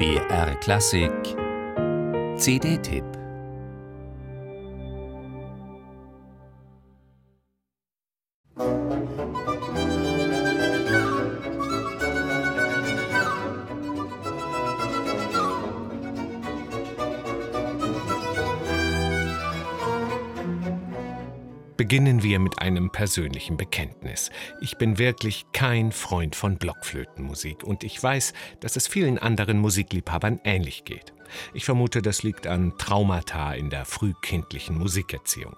BR Klassik. CD-Tipp Beginnen wir mit einem persönlichen Bekenntnis. Ich bin wirklich kein Freund von Blockflötenmusik und ich weiß, dass es vielen anderen Musikliebhabern ähnlich geht. Ich vermute, das liegt an Traumata in der frühkindlichen Musikerziehung.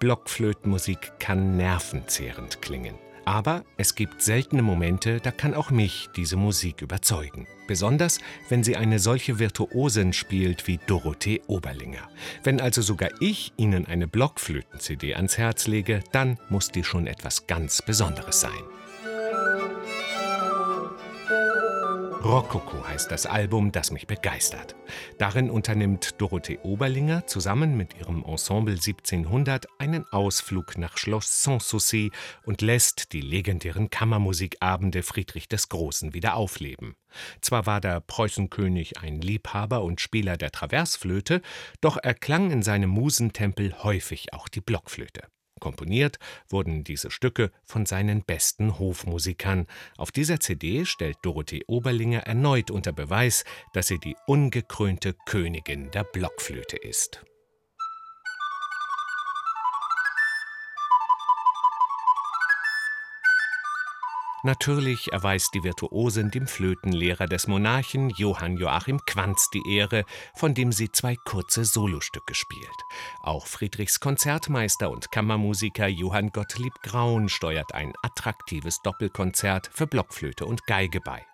Blockflötenmusik kann nervenzehrend klingen. Aber es gibt seltene Momente, da kann auch mich diese Musik überzeugen. Besonders, wenn sie eine solche Virtuosin spielt wie Dorothee Oberlinger. Wenn also sogar ich Ihnen eine Blockflöten-CD ans Herz lege, dann muss die schon etwas ganz Besonderes sein. Rokoko heißt das Album, das mich begeistert. Darin unternimmt Dorothee Oberlinger zusammen mit ihrem Ensemble 1700 einen Ausflug nach Schloss Sanssouci und lässt die legendären Kammermusikabende Friedrich des Großen wieder aufleben. Zwar war der Preußenkönig ein Liebhaber und Spieler der Traversflöte, doch erklang in seinem Musentempel häufig auch die Blockflöte. Komponiert wurden diese Stücke von seinen besten Hofmusikern. Auf dieser CD stellt Dorothee Oberlinger erneut unter Beweis, dass sie die ungekrönte Königin der Blockflöte ist. Natürlich erweist die Virtuosin dem Flötenlehrer des Monarchen Johann Joachim Quanz die Ehre, von dem sie zwei kurze Solostücke spielt. Auch Friedrichs Konzertmeister und Kammermusiker Johann Gottlieb Graun steuert ein attraktives Doppelkonzert für Blockflöte und Geige bei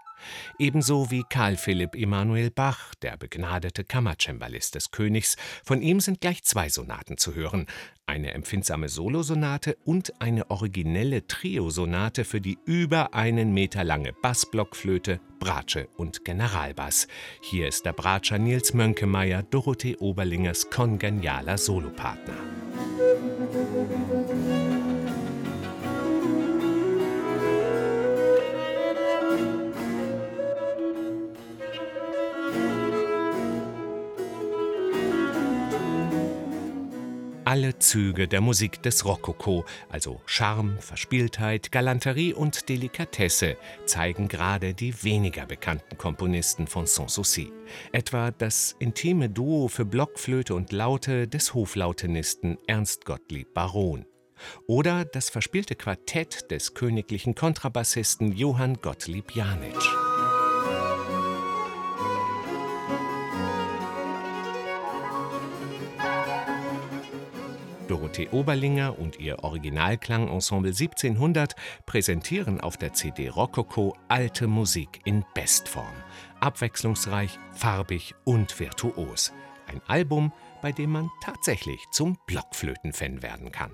ebenso wie Karl Philipp Emanuel Bach, der begnadete Kammercembalist des Königs. Von ihm sind gleich zwei Sonaten zu hören, eine empfindsame Solosonate und eine originelle Triosonate für die über einen Meter lange Bassblockflöte, Bratsche und Generalbass. Hier ist der Bratscher Nils Mönkemeyer, Dorothee Oberlingers kongenialer Solopartner. Alle Züge der Musik des Rokoko, also Charme, Verspieltheit, Galanterie und Delikatesse, zeigen gerade die weniger bekannten Komponisten von Sanssouci. Etwa das intime Duo für Blockflöte und Laute des Hoflautenisten Ernst Gottlieb Baron. Oder das verspielte Quartett des königlichen Kontrabassisten Johann Gottlieb Janitsch. Dorothee Oberlinger und ihr Originalklangensemble 1700 präsentieren auf der CD Rokoko alte Musik in Bestform. Abwechslungsreich, farbig und virtuos. Ein Album, bei dem man tatsächlich zum Blockflötenfan werden kann.